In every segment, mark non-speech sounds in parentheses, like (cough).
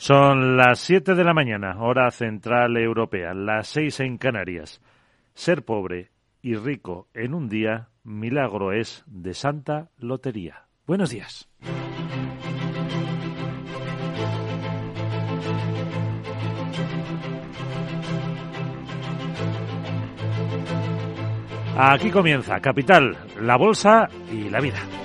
Son las 7 de la mañana, hora central europea, las 6 en Canarias. Ser pobre y rico en un día, milagro es de Santa Lotería. Buenos días. Aquí comienza Capital, la Bolsa y la Vida.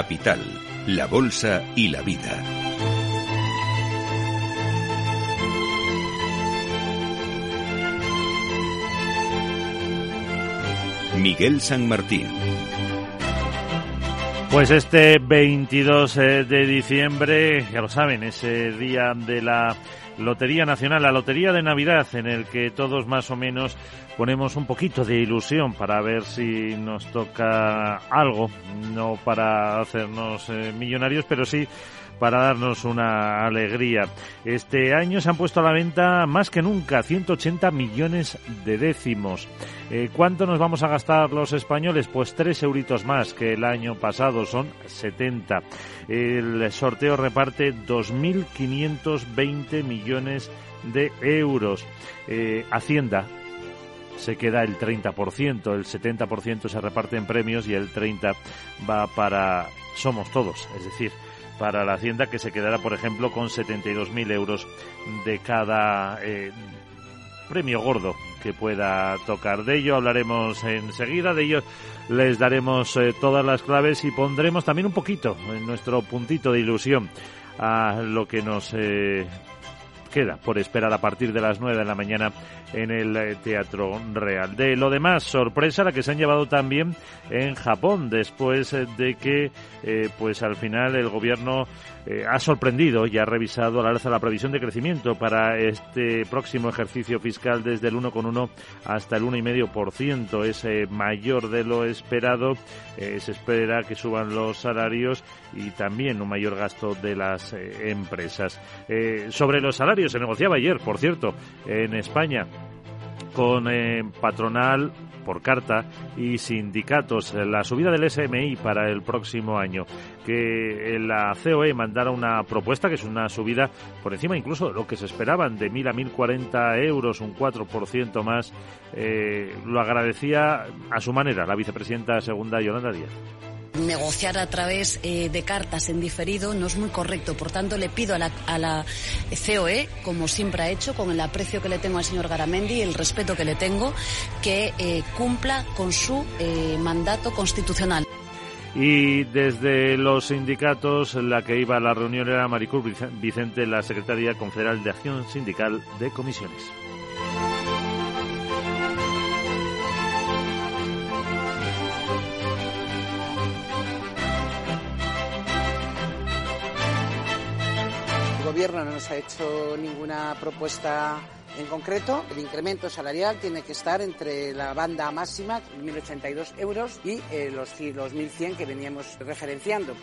Capital, la Bolsa y la Vida. Miguel San Martín. Pues este 22 eh, de diciembre, ya lo saben, ese día de la Lotería Nacional, la Lotería de Navidad, en el que todos más o menos ponemos un poquito de ilusión para ver si nos toca algo, no para hacernos eh, millonarios, pero sí para darnos una alegría. Este año se han puesto a la venta más que nunca 180 millones de décimos. Eh, ¿Cuánto nos vamos a gastar los españoles? Pues tres euritos más que el año pasado, son 70. El sorteo reparte 2.520 millones de euros. Eh, Hacienda se queda el 30%, el 70% se reparte en premios y el 30% va para Somos Todos, es decir, para la Hacienda que se quedará, por ejemplo, con 72.000 euros de cada eh, premio gordo que pueda tocar. De ello hablaremos enseguida, de ello les daremos eh, todas las claves y pondremos también un poquito en nuestro puntito de ilusión a lo que nos eh, queda por esperar a partir de las 9 de la mañana en el eh, Teatro Real. De lo demás, sorpresa la que se han llevado también en Japón después eh, de que eh, pues al final el gobierno ha sorprendido y ha revisado al alza la previsión de crecimiento para este próximo ejercicio fiscal desde el 1,1 hasta el 1,5%. Es mayor de lo esperado. se espera que suban los salarios y también un mayor gasto de las empresas. sobre los salarios se negociaba ayer, por cierto, en España con eh, patronal por carta y sindicatos la subida del SMI para el próximo año que la COE mandara una propuesta que es una subida por encima incluso de lo que se esperaban de 1.000 a 1.040 euros un 4% más. Eh, lo agradecía a su manera la vicepresidenta segunda Yolanda Díaz negociar a través eh, de cartas en diferido no es muy correcto. Por tanto, le pido a la, COE, como siempre ha hecho, con el aprecio que le tengo al señor Garamendi y el respeto que le tengo, que eh, cumpla con su eh, mandato constitucional. Y desde los sindicatos, la que iba a la reunión era Maricruz Vicente, la secretaria confederal de Acción Sindical de Comisiones. Gobierno no nos ha hecho ninguna propuesta en concreto. El incremento salarial tiene que estar entre la banda máxima, 1.082 euros, y eh, los, los 1.100 que veníamos referenciando.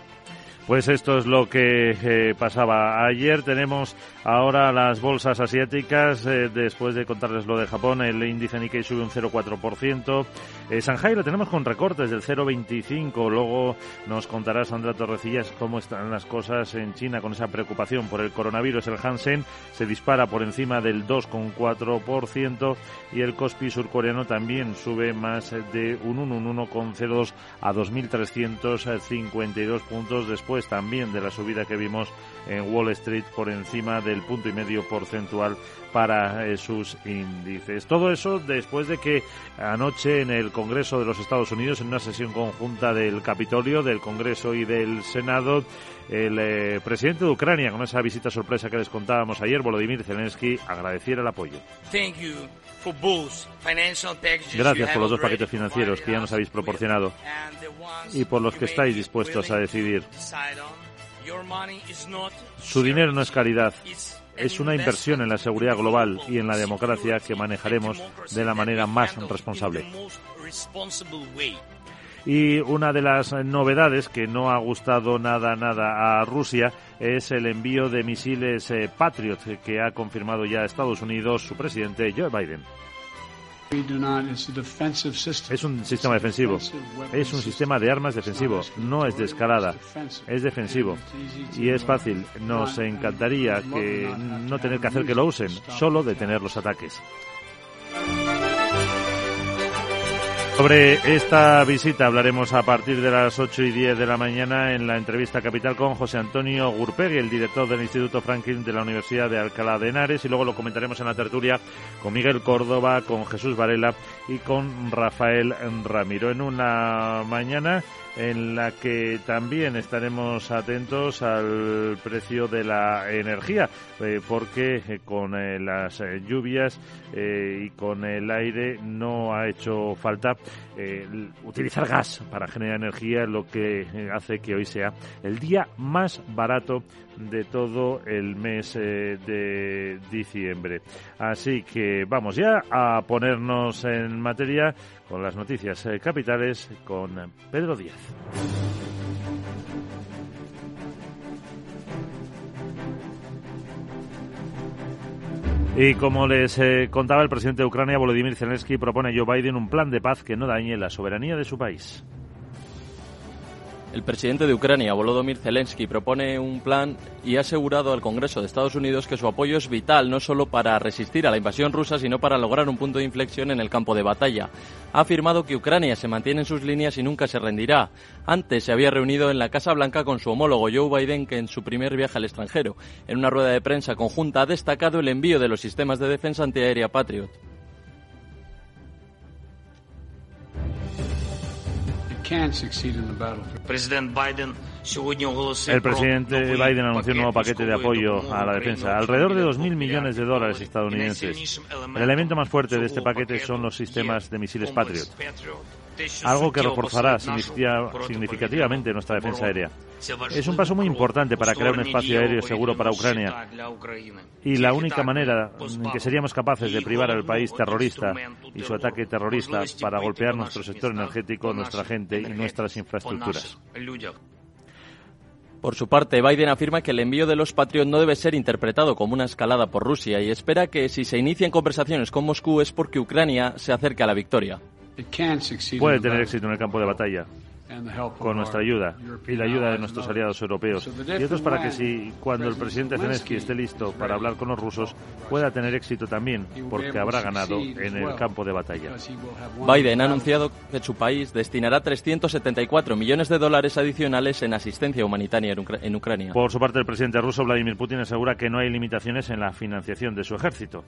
Pues esto es lo que eh, pasaba ayer. Tenemos ahora las bolsas asiáticas. Eh, después de contarles lo de Japón, el índice Nikkei sube un 0,4%. Eh, Shanghai lo tenemos con recortes del 0,25. Luego nos contará Sandra Torrecillas cómo están las cosas en China con esa preocupación por el coronavirus. El Hansen se dispara por encima del 2,4% y el Kospi surcoreano también sube más de un 1, un 1,02 a 2.352 puntos después también de la subida que vimos en Wall Street por encima del punto y medio porcentual para eh, sus índices. Todo eso después de que anoche en el Congreso de los Estados Unidos, en una sesión conjunta del Capitolio, del Congreso y del Senado, el eh, presidente de Ucrania, con esa visita sorpresa que les contábamos ayer, Volodymyr Zelensky, agradeciera el apoyo. Gracias por los dos paquetes financieros que ya nos habéis proporcionado y por los que estáis dispuestos a decidir. Su dinero no es caridad, es una inversión en la seguridad global y en la democracia que manejaremos de la manera más responsable. Y una de las novedades que no ha gustado nada, nada a Rusia es el envío de misiles eh, Patriot que ha confirmado ya Estados Unidos su presidente Joe Biden. Es un sistema defensivo, es un sistema de armas defensivo, no es de escalada, es defensivo. Y es fácil. Nos encantaría que no tener que hacer que lo usen, solo detener los ataques. Sobre esta visita hablaremos a partir de las 8 y 10 de la mañana en la entrevista capital con José Antonio Gurpegui, el director del Instituto Franklin de la Universidad de Alcalá de Henares, y luego lo comentaremos en la tertulia con Miguel Córdoba, con Jesús Varela y con Rafael Ramiro. En una mañana en la que también estaremos atentos al precio de la energía, eh, porque eh, con eh, las lluvias y con el aire no ha hecho falta utilizar gas para generar energía, lo que hace que hoy sea el día más barato de todo el mes de diciembre. Así que vamos ya a ponernos en materia con las noticias eh, capitales con Pedro Díaz. Y como les eh, contaba el presidente de Ucrania, Volodymyr Zelensky, propone a Joe Biden un plan de paz que no dañe la soberanía de su país. El presidente de Ucrania, Volodymyr Zelensky, propone un plan y ha asegurado al Congreso de Estados Unidos que su apoyo es vital no solo para resistir a la invasión rusa, sino para lograr un punto de inflexión en el campo de batalla. Ha afirmado que Ucrania se mantiene en sus líneas y nunca se rendirá. Antes se había reunido en la Casa Blanca con su homólogo Joe Biden, que en su primer viaje al extranjero. En una rueda de prensa conjunta ha destacado el envío de los sistemas de defensa antiaérea Patriot. El presidente Biden anunció un nuevo paquete de apoyo a la defensa, alrededor de 2.000 millones de dólares estadounidenses. El elemento más fuerte de este paquete son los sistemas de misiles Patriot algo que reforzará significativamente nuestra defensa aérea. Es un paso muy importante para crear un espacio aéreo seguro para Ucrania. y la única manera en que seríamos capaces de privar al país terrorista y su ataque terrorista para golpear nuestro sector energético, nuestra gente y nuestras infraestructuras. Por su parte, Biden afirma que el envío de los Patriot no debe ser interpretado como una escalada por Rusia y espera que si se inician conversaciones con Moscú es porque Ucrania se acerca a la victoria puede tener éxito en el campo de batalla con nuestra ayuda y la ayuda de nuestros aliados europeos. Y esto es para que si cuando el presidente Zelensky esté listo para hablar con los rusos, pueda tener éxito también, porque habrá ganado en el campo de batalla. Biden ha anunciado que su país destinará 374 millones de dólares adicionales en asistencia humanitaria en Ucrania. Por su parte, el presidente ruso Vladimir Putin asegura que no hay limitaciones en la financiación de su ejército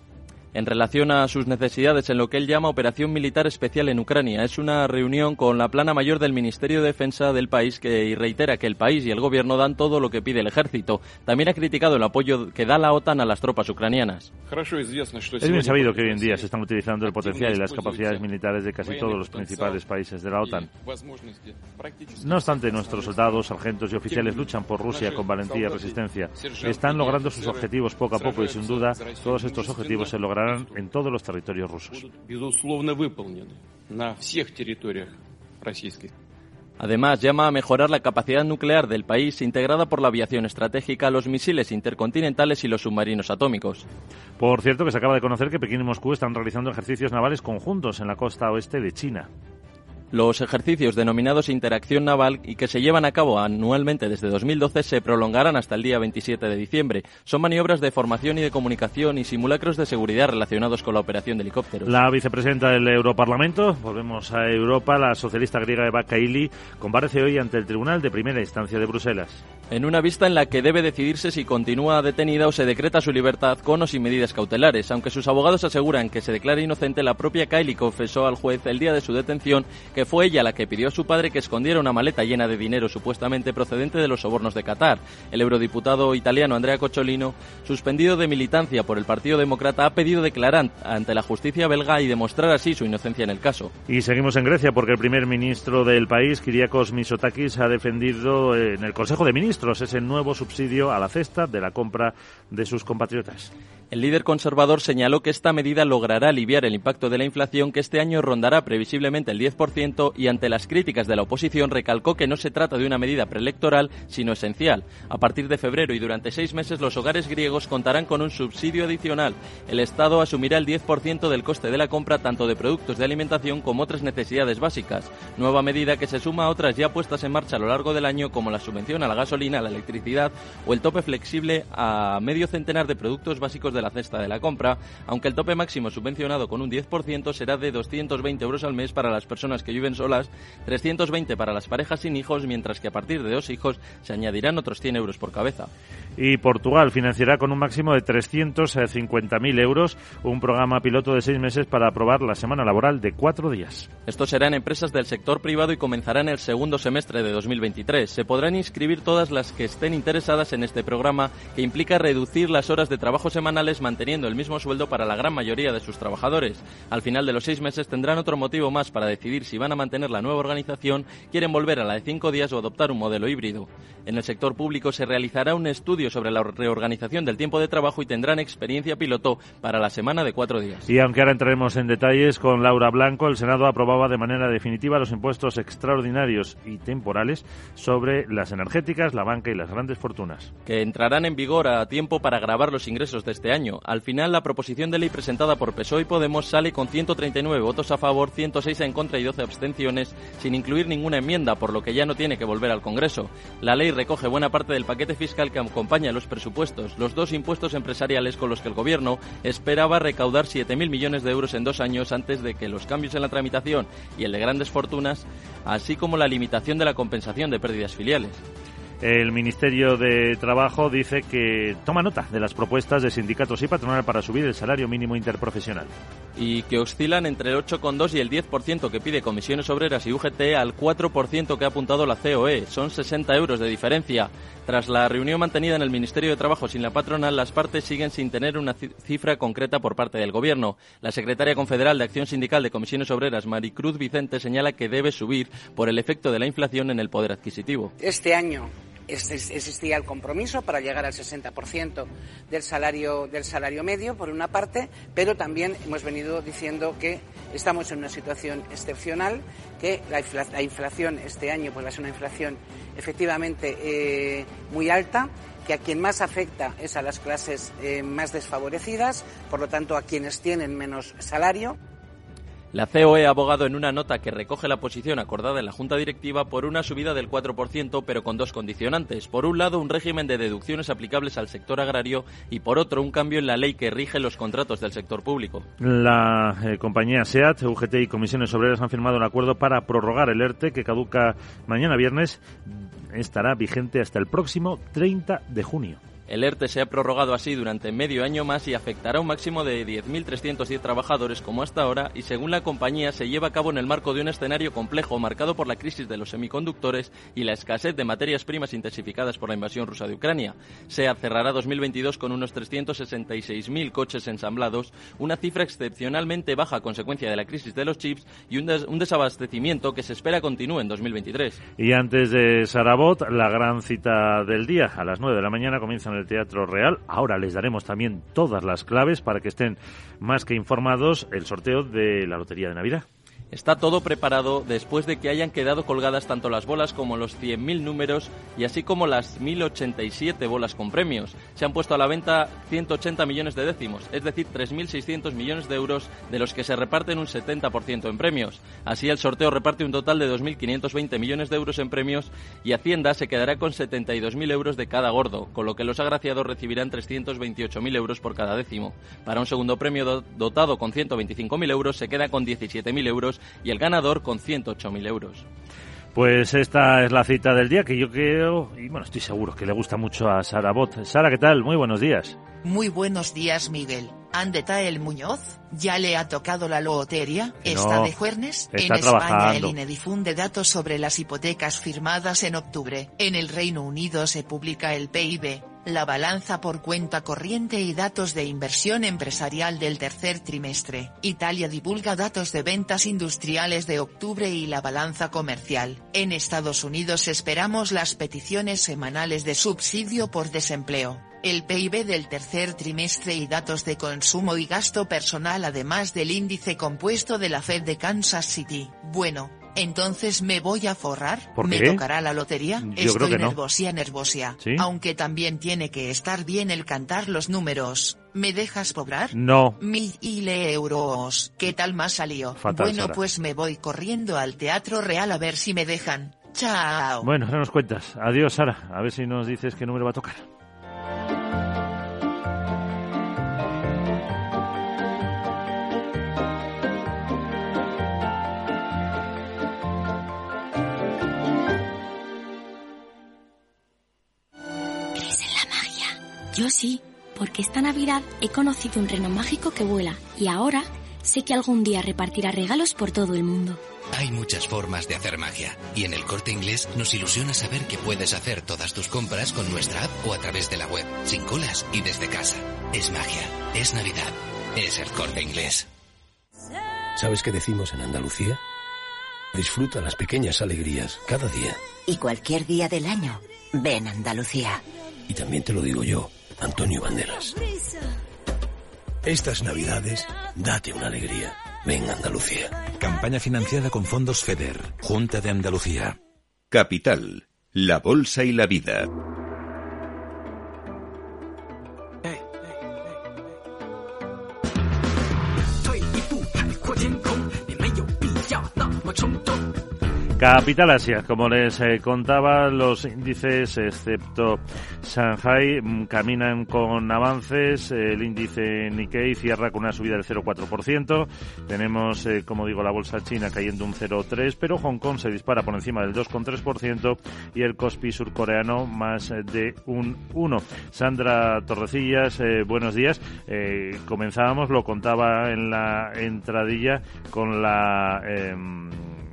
en relación a sus necesidades en lo que él llama Operación Militar Especial en Ucrania. Es una reunión con la plana mayor del Ministerio de Defensa del país que reitera que el país y el gobierno dan todo lo que pide el ejército. También ha criticado el apoyo que da la OTAN a las tropas ucranianas. Es bien sabido que hoy en día se están utilizando el potencial y las capacidades militares de casi todos los principales países de la OTAN. No obstante, nuestros soldados, sargentos y oficiales luchan por Rusia con valentía y resistencia. Están logrando sus objetivos poco a poco y sin duda todos estos objetivos se lograrán en todos los territorios rusos. Además, llama a mejorar la capacidad nuclear del país integrada por la aviación estratégica, los misiles intercontinentales y los submarinos atómicos. Por cierto, que se acaba de conocer que Pekín y Moscú están realizando ejercicios navales conjuntos en la costa oeste de China. Los ejercicios denominados Interacción Naval y que se llevan a cabo anualmente desde 2012 se prolongarán hasta el día 27 de diciembre. Son maniobras de formación y de comunicación y simulacros de seguridad relacionados con la operación de helicópteros. La vicepresidenta del Europarlamento, volvemos a Europa, la socialista griega Eva Kaili, comparece hoy ante el Tribunal de Primera Instancia de Bruselas. En una vista en la que debe decidirse si continúa detenida o se decreta su libertad con o sin medidas cautelares. Aunque sus abogados aseguran que se declara inocente, la propia Kaili confesó al juez el día de su detención que fue ella la que pidió a su padre que escondiera una maleta llena de dinero supuestamente procedente de los sobornos de Qatar. El eurodiputado italiano Andrea Cocciolino, suspendido de militancia por el Partido Demócrata, ha pedido declarar ante la justicia belga y demostrar así su inocencia en el caso. Y seguimos en Grecia porque el primer ministro del país, Kyriakos Mitsotakis, ha defendido en el Consejo de Ministros ese nuevo subsidio a la cesta de la compra de sus compatriotas. El líder conservador señaló que esta medida logrará aliviar el impacto de la inflación que este año rondará previsiblemente el 10% y ante las críticas de la oposición recalcó que no se trata de una medida preelectoral sino esencial. A partir de febrero y durante seis meses los hogares griegos contarán con un subsidio adicional. El Estado asumirá el 10% del coste de la compra tanto de productos de alimentación como otras necesidades básicas. Nueva medida que se suma a otras ya puestas en marcha a lo largo del año como la subvención a la gasolina, a la electricidad o el tope flexible a medio centenar de productos básicos de la cesta de la compra, aunque el tope máximo subvencionado con un 10% será de 220 euros al mes para las personas que viven solas, 320 para las parejas sin hijos, mientras que a partir de dos hijos se añadirán otros 100 euros por cabeza. Y Portugal financiará con un máximo de 350.000 euros un programa piloto de seis meses para aprobar la semana laboral de cuatro días. Esto será en empresas del sector privado y comenzará en el segundo semestre de 2023. Se podrán inscribir todas las que estén interesadas en este programa que implica reducir las horas de trabajo semanales manteniendo el mismo sueldo para la gran mayoría de sus trabajadores. Al final de los seis meses tendrán otro motivo más para decidir si van a mantener la nueva organización, quieren volver a la de cinco días o adoptar un modelo híbrido. En el sector público se realizará un estudio sobre la reorganización del tiempo de trabajo y tendrán experiencia piloto para la semana de cuatro días. Y aunque ahora entraremos en detalles con Laura Blanco, el Senado aprobaba de manera definitiva los impuestos extraordinarios y temporales sobre las energéticas, la banca y las grandes fortunas. Que entrarán en vigor a tiempo para grabar los ingresos de este año al final, la proposición de ley presentada por PSOE y Podemos sale con 139 votos a favor, 106 en contra y 12 abstenciones, sin incluir ninguna enmienda, por lo que ya no tiene que volver al Congreso. La ley recoge buena parte del paquete fiscal que acompaña los presupuestos, los dos impuestos empresariales con los que el Gobierno esperaba recaudar 7.000 millones de euros en dos años antes de que los cambios en la tramitación y el de grandes fortunas, así como la limitación de la compensación de pérdidas filiales. El Ministerio de Trabajo dice que toma nota de las propuestas de sindicatos y patronal para subir el salario mínimo interprofesional. Y que oscilan entre el 8,2 y el 10% que pide Comisiones Obreras y UGT al 4% que ha apuntado la COE. Son 60 euros de diferencia. Tras la reunión mantenida en el Ministerio de Trabajo sin la patronal, las partes siguen sin tener una cifra concreta por parte del Gobierno. La secretaria confederal de Acción Sindical de Comisiones Obreras, Maricruz Vicente, señala que debe subir por el efecto de la inflación en el poder adquisitivo. Este año existía el compromiso para llegar al 60% del salario, del salario medio, por una parte, pero también hemos venido diciendo que estamos en una situación excepcional, que la, inflación este año pues, ser una inflación efectivamente eh, muy alta, que a quien más afecta es a las clases eh, más desfavorecidas, por lo tanto a quienes tienen menos salario. La COE ha abogado en una nota que recoge la posición acordada en la Junta Directiva por una subida del 4%, pero con dos condicionantes. Por un lado, un régimen de deducciones aplicables al sector agrario y por otro, un cambio en la ley que rige los contratos del sector público. La eh, compañía SEAT, UGT y Comisiones Obreras han firmado un acuerdo para prorrogar el ERTE que caduca mañana viernes. Estará vigente hasta el próximo 30 de junio. El ERTE se ha prorrogado así durante medio año más y afectará un máximo de 10.310 trabajadores como hasta ahora y según la compañía se lleva a cabo en el marco de un escenario complejo marcado por la crisis de los semiconductores y la escasez de materias primas intensificadas por la invasión rusa de Ucrania. SEAT cerrará 2022 con unos 366.000 coches ensamblados, una cifra excepcionalmente baja a consecuencia de la crisis de los chips y un, un desabastecimiento que se espera continúe en 2023. Y antes de Sarabot, la gran cita del día. A las 9 de la mañana comienzan el Teatro Real. Ahora les daremos también todas las claves para que estén más que informados el sorteo de la Lotería de Navidad. Está todo preparado después de que hayan quedado colgadas tanto las bolas como los 100.000 números y así como las 1.087 bolas con premios. Se han puesto a la venta 180 millones de décimos, es decir, 3.600 millones de euros de los que se reparten un 70% en premios. Así el sorteo reparte un total de 2.520 millones de euros en premios y Hacienda se quedará con 72.000 euros de cada gordo, con lo que los agraciados recibirán 328.000 euros por cada décimo. Para un segundo premio dotado con 125.000 euros se queda con 17.000 euros y el ganador con 108.000 euros. Pues esta es la cita del día que yo creo, y bueno, estoy seguro que le gusta mucho a Sara Bot. Sara, ¿qué tal? Muy buenos días. Muy buenos días, Miguel. Andeta el Muñoz, ¿ya le ha tocado la lotería? ¿Está no, de juernes? está en España el INE difunde datos sobre las hipotecas firmadas en octubre. En el Reino Unido se publica el PIB, la balanza por cuenta corriente y datos de inversión empresarial del tercer trimestre. Italia divulga datos de ventas industriales de octubre y la balanza comercial. En Estados Unidos esperamos las peticiones semanales de subsidio por desempleo. El PIB del tercer trimestre y datos de consumo y gasto personal además del índice compuesto de la Fed de Kansas City. Bueno, entonces me voy a forrar. ¿Por ¿Me qué? tocará la lotería? Yo Estoy creo que no. nervosia. ¿Sí? Aunque también tiene que estar bien el cantar los números. ¿Me dejas cobrar? No. Mil euros. ¿Qué tal más salió? Fatal, bueno, Sara. pues me voy corriendo al Teatro Real a ver si me dejan. Chao. Bueno, ahora nos cuentas. Adiós, Sara. A ver si nos dices qué número va a tocar. Yo sí, porque esta Navidad he conocido un reno mágico que vuela y ahora sé que algún día repartirá regalos por todo el mundo. Hay muchas formas de hacer magia y en el corte inglés nos ilusiona saber que puedes hacer todas tus compras con nuestra app o a través de la web, sin colas y desde casa. Es magia, es Navidad, es el corte inglés. ¿Sabes qué decimos en Andalucía? Disfruta las pequeñas alegrías cada día. Y cualquier día del año, ven Andalucía. Y también te lo digo yo, Antonio Banderas. Estas navidades, date una alegría. Ven Andalucía. Campaña financiada con fondos FEDER, Junta de Andalucía. Capital, la Bolsa y la Vida. Capital Asia, como les eh, contaba, los índices, excepto Shanghai, mm, caminan con avances. El índice Nikkei cierra con una subida del 0,4%. Tenemos, eh, como digo, la bolsa china cayendo un 0,3%, pero Hong Kong se dispara por encima del 2,3% y el Kospi surcoreano más eh, de un 1%. Sandra Torrecillas, buenos días. Comenzábamos, lo contaba en la entradilla, con la...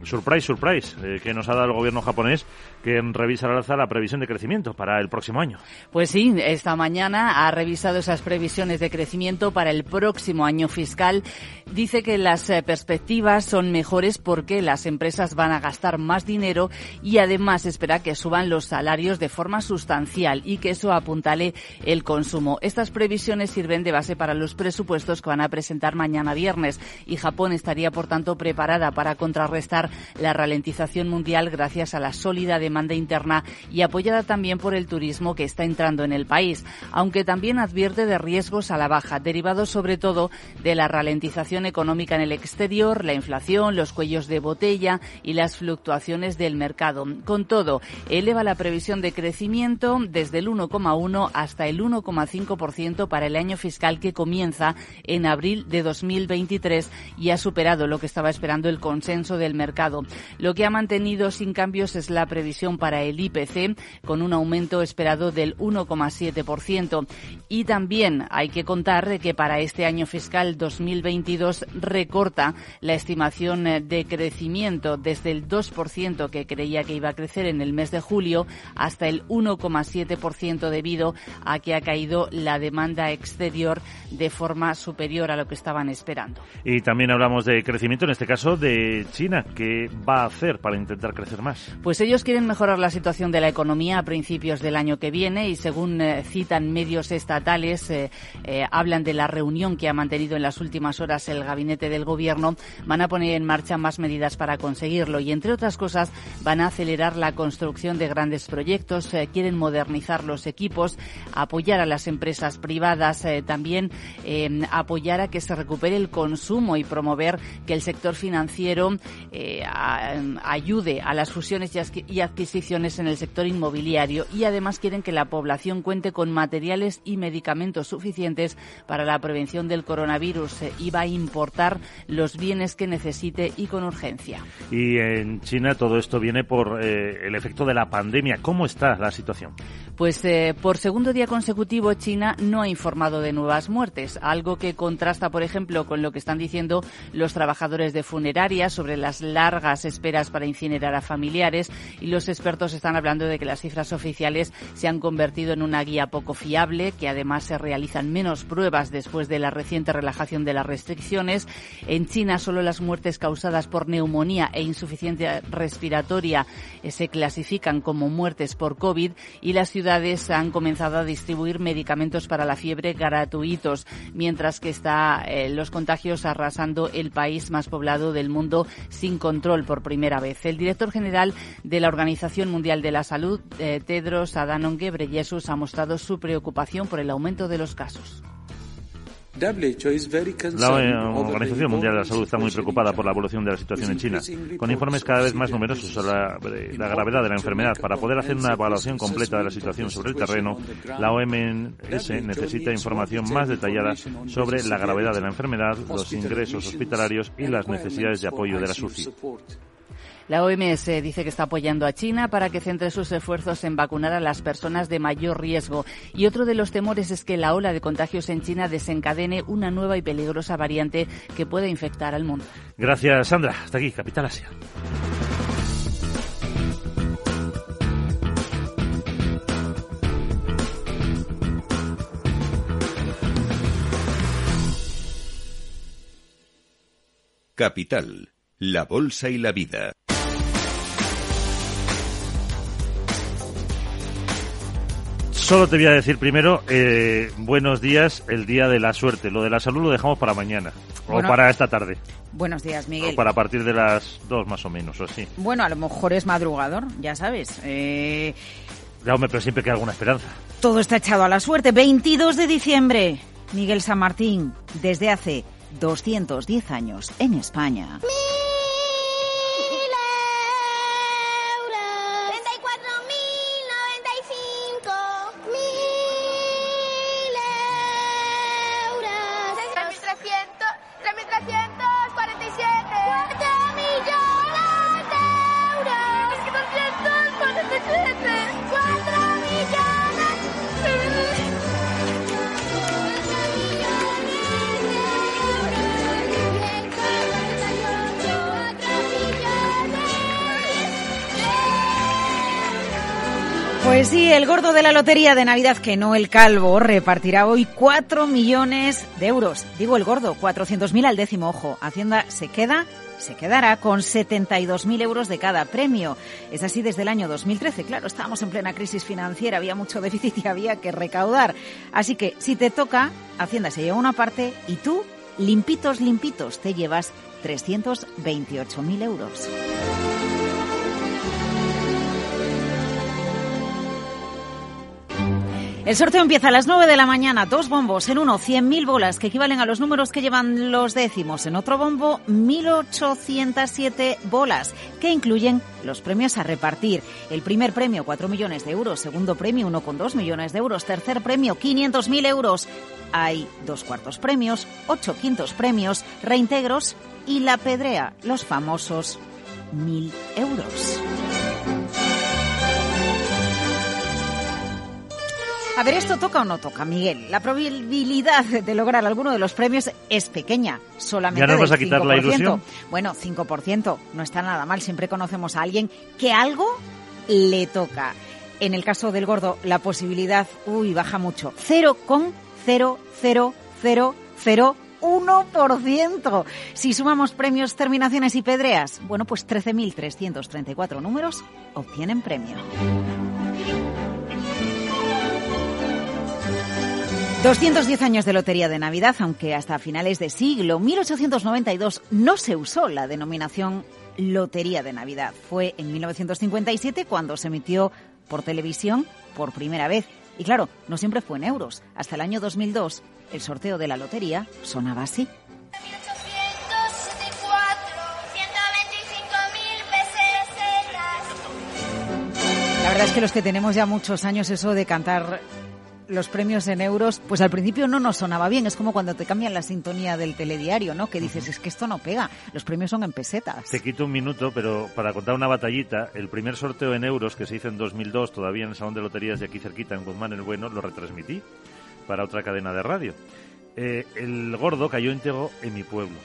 Surprise, surprise, eh, que nos ha dado el gobierno japonés, que revisa al alza la previsión de crecimiento para el próximo año. Pues sí, esta mañana ha revisado esas previsiones de crecimiento para el próximo año fiscal. Dice que las eh, perspectivas son mejores porque las empresas van a gastar más dinero y además espera que suban los salarios de forma sustancial y que eso apuntale el consumo. Estas previsiones sirven de base para los presupuestos que van a presentar mañana viernes y Japón estaría, por tanto, preparada para contrarrestar la ralentización mundial gracias a la sólida demanda interna y apoyada también por el turismo que está entrando en el país, aunque también advierte de riesgos a la baja, derivados sobre todo de la ralentización económica en el exterior, la inflación, los cuellos de botella y las fluctuaciones del mercado. Con todo, eleva la previsión de crecimiento desde el 1,1 hasta el 1,5% para el año fiscal que comienza en abril de 2023 y ha superado lo que estaba esperando el consenso del mercado. Lo que ha mantenido sin cambios es la previsión para el IPC, con un aumento esperado del 1,7%. Y también hay que contar que para este año fiscal 2022 recorta la estimación de crecimiento desde el 2% que creía que iba a crecer en el mes de julio hasta el 1,7% debido a que ha caído la demanda exterior de forma superior a lo que estaban esperando. Y también hablamos de crecimiento, en este caso de China. ¿Qué va a hacer para intentar crecer más? Pues ellos quieren mejorar la situación de la economía a principios del año que viene y según eh, citan medios estatales, eh, eh, hablan de la reunión que ha mantenido en las últimas horas el gabinete del gobierno, van a poner en marcha más medidas para conseguirlo y entre otras cosas van a acelerar la construcción de grandes proyectos, eh, quieren modernizar los equipos, apoyar a las empresas privadas, eh, también eh, apoyar a que se recupere el consumo y promover que el sector financiero eh, a- ayude a las fusiones y, adquisiciones en el sector inmobiliario y además quieren que la población cuente con materiales y medicamentos suficientes para la prevención del coronavirus eh, y va a importar los bienes que necesite y con urgencia. Y en China todo esto viene por eh, el efecto de la pandemia. ¿Cómo está la situación? Pues eh, por segundo día consecutivo China no ha informado de nuevas muertes, algo que contrasta, por ejemplo, con lo que están diciendo los trabajadores de funerarias sobre las largas esperas para incinerar a familiares y los expertos están hablando de que las cifras oficiales se han convertido en una guía poco fiable, que además se realizan menos pruebas después de la reciente relajación de las restricciones. En China solo las muertes causadas por neumonía e insuficiencia respiratoria eh, se clasifican como muertes por COVID y las ciudades han comenzado a distribuir medicamentos para la fiebre gratuitos, mientras que está eh, los contagios arrasando el país más poblado del mundo sin control por primera vez. El director general de la Organización Mundial de la Salud, eh, Tedros Adhanom Ghebreyesus, ha mostrado su preocupación por el aumento de los casos. La Organización Mundial de la Salud está muy preocupada por la evolución de la situación en China, con informes cada vez más numerosos sobre la, gravedad de la enfermedad. Para poder hacer una evaluación completa de la situación sobre el terreno, la OMS necesita información más detallada sobre la gravedad de la enfermedad, los ingresos hospitalarios y las necesidades de apoyo de la SUCI. La OMS dice que está apoyando a China para que centre sus esfuerzos en vacunar a las personas de mayor riesgo. Y otro de los temores es que la ola de contagios en China desencadene una nueva y peligrosa variante que puede infectar al mundo. Gracias, Sandra. Hasta aquí, Capital Asia. Capital, la Bolsa y la Vida. Solo te voy a decir primero, eh, buenos días, el día de la suerte. Lo de la salud lo dejamos para mañana o para esta tarde. Buenos días, Miguel. O para partir de las dos más o menos, o así. Bueno, a lo mejor es madrugador, ya sabes. Eh... Ya, hombre, pero siempre queda alguna esperanza. Todo está echado a la suerte. 22 de diciembre, Miguel San Martín, desde hace 210 años en España. Pues sí, el gordo de la lotería de Navidad, que no el calvo, repartirá hoy 4 millones de euros. Digo el gordo, 400.000 al décimo, ojo. Hacienda se queda, se quedará con 72.000 euros de cada premio. Es así desde el año 2013. Claro, estábamos en plena crisis financiera, había mucho déficit y había que recaudar. Así que si te toca, Hacienda se lleva una parte y tú, limpitos, limpitos, te llevas 328.000 euros. El sorteo empieza a las 9 de la mañana. Dos bombos. En uno, 100.000 bolas, que equivalen a los números que llevan los décimos. En otro bombo, 1.807 bolas, que incluyen los premios a repartir. El primer premio, 4 millones de euros. Segundo premio, 1,2 millones de euros. Tercer premio, 500.000 euros. Hay dos cuartos premios, ocho quintos premios, reintegros y la pedrea, los famosos 1.000 euros. A ver, ¿esto toca o no toca, Miguel? La probabilidad de lograr alguno de los premios es pequeña, solamente ¿Ya nos vas a quitar la ilusión? Bueno, 5%, no está nada mal. Siempre conocemos a alguien que algo le toca. En el caso del gordo, la posibilidad, uy, baja mucho. 0,00001%. Si sumamos premios, terminaciones y pedreas, bueno, pues 13.334 números obtienen premio. 210 años de Lotería de Navidad, aunque hasta finales de siglo 1892 no se usó la denominación Lotería de Navidad. Fue en 1957 cuando se emitió por televisión por primera vez. Y claro, no siempre fue en euros. Hasta el año 2002, el sorteo de la lotería sonaba así. verdad es que los que tenemos ya muchos años eso de cantar los premios en euros, pues al principio no nos sonaba bien. Es como cuando te cambian la sintonía del telediario, ¿no? Que dices, es que esto no pega. Los premios son en pesetas. Te quito un minuto, pero para contar una batallita, el primer sorteo en euros que se hizo en 2002, todavía en el Salón de Loterías de aquí cerquita, en Guzmán el Bueno, lo retransmití para otra cadena de radio. Eh, el gordo cayó íntegro en mi pueblo.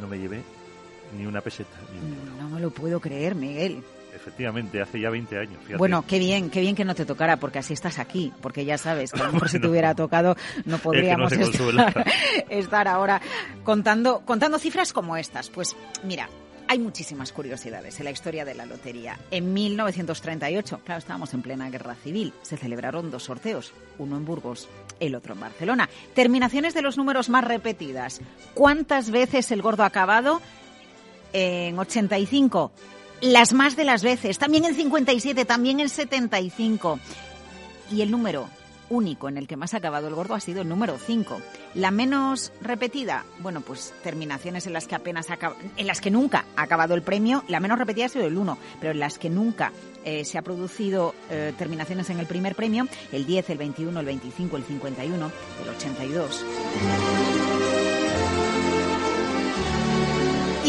No me llevé ni una peseta. no me lo puedo creer, Miguel efectivamente, hace ya 20 años. Bueno, qué bien, qué bien que no te tocara, porque así estás aquí, porque ya sabes que a lo mejor si te hubiera tocado no (laughs) podríamos (laughs) estar, ahora contando, contando cifras como estas. Pues mira, hay muchísimas curiosidades en la historia de la lotería. En 1938, claro, estábamos en plena guerra civil, se celebraron dos sorteos, uno en Burgos, el otro en Barcelona. Terminaciones de los números más repetidas. ¿Cuántas veces el gordo ha acabado? En 85, las más de las veces, también en 57, también en 75. Y el número único en el que más ha acabado el gordo ha sido el número 5. La menos repetida, bueno, pues terminaciones en las que apenas en las que nunca ha acabado el premio, la menos repetida ha sido el 1, pero en las que nunca eh, se ha producido eh, terminaciones en el primer premio, el 10, el 21, el 25, el 51, el 82.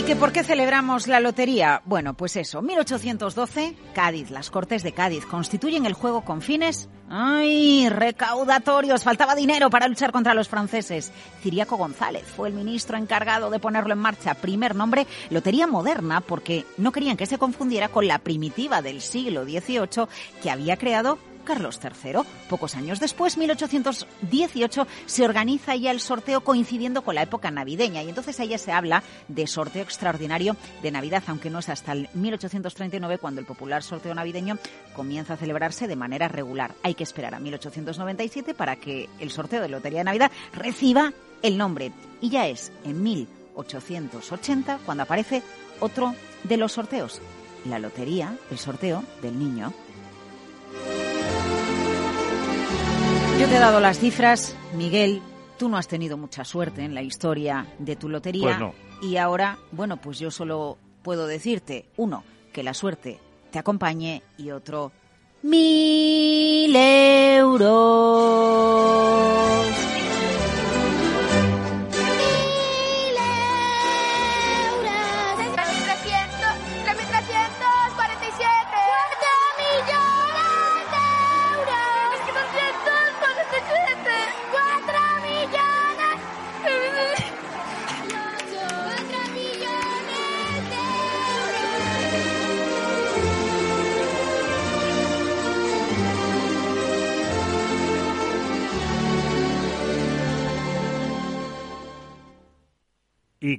¿Y que por qué celebramos la lotería? Bueno, pues eso, 1812, Cádiz, las Cortes de Cádiz constituyen el juego con fines ¡Ay! Recaudatorios. Faltaba dinero para luchar contra los franceses. Ciriaco González fue el ministro encargado de ponerlo en marcha. Primer nombre, Lotería Moderna, porque no querían que se confundiera con la primitiva del siglo XVIII que había creado Carlos III. Pocos años después, 1818, se organiza ya el sorteo coincidiendo con la época navideña y entonces ahí ya se habla de sorteo extraordinario de Navidad, aunque no es hasta el 1839 cuando el popular sorteo navideño comienza a celebrarse de manera regular. Hay que esperar a 1897 para que el sorteo de Lotería de Navidad reciba el nombre y ya es en 1880 cuando aparece otro de los sorteos, la lotería, el sorteo del niño. Yo te he dado las cifras, Miguel. Tú no has tenido mucha suerte en la historia de tu lotería. Pues y ahora, bueno, pues yo solo puedo decirte, uno, que la suerte te acompañe y otro, mil euros.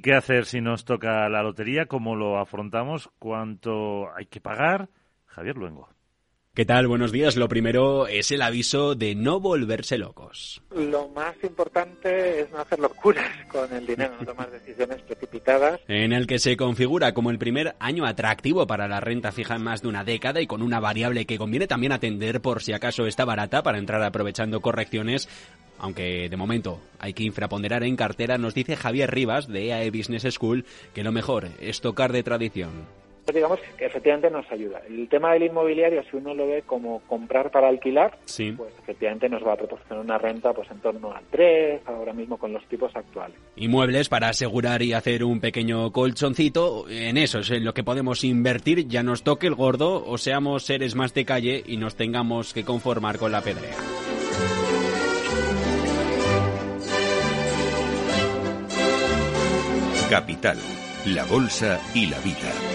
Qué hacer si nos toca la lotería? ¿Cómo lo afrontamos? ¿Cuánto hay que pagar? Javier Luengo. ¿Qué tal? Buenos días. Lo primero es el aviso de no volverse locos. Lo más importante es no hacer locuras con el dinero, no tomar decisiones precipitadas. En el que se configura como el primer año atractivo para la renta fija en más de una década y con una variable que conviene también atender por si acaso está barata para entrar aprovechando correcciones aunque de momento hay que infraponderar en cartera, nos dice Javier Rivas de EAE Business School que lo mejor es tocar de tradición. Digamos que efectivamente nos ayuda. El tema del inmobiliario, si uno lo ve como comprar para alquilar, pues efectivamente nos va a proporcionar una renta pues en torno al 3, ahora mismo con los tipos actuales. Inmuebles para asegurar y hacer un pequeño colchoncito, en eso es en lo que podemos invertir, ya nos toque el gordo o seamos seres más de calle y nos tengamos que conformar con la pedrea. Capital, la Bolsa y la Vida.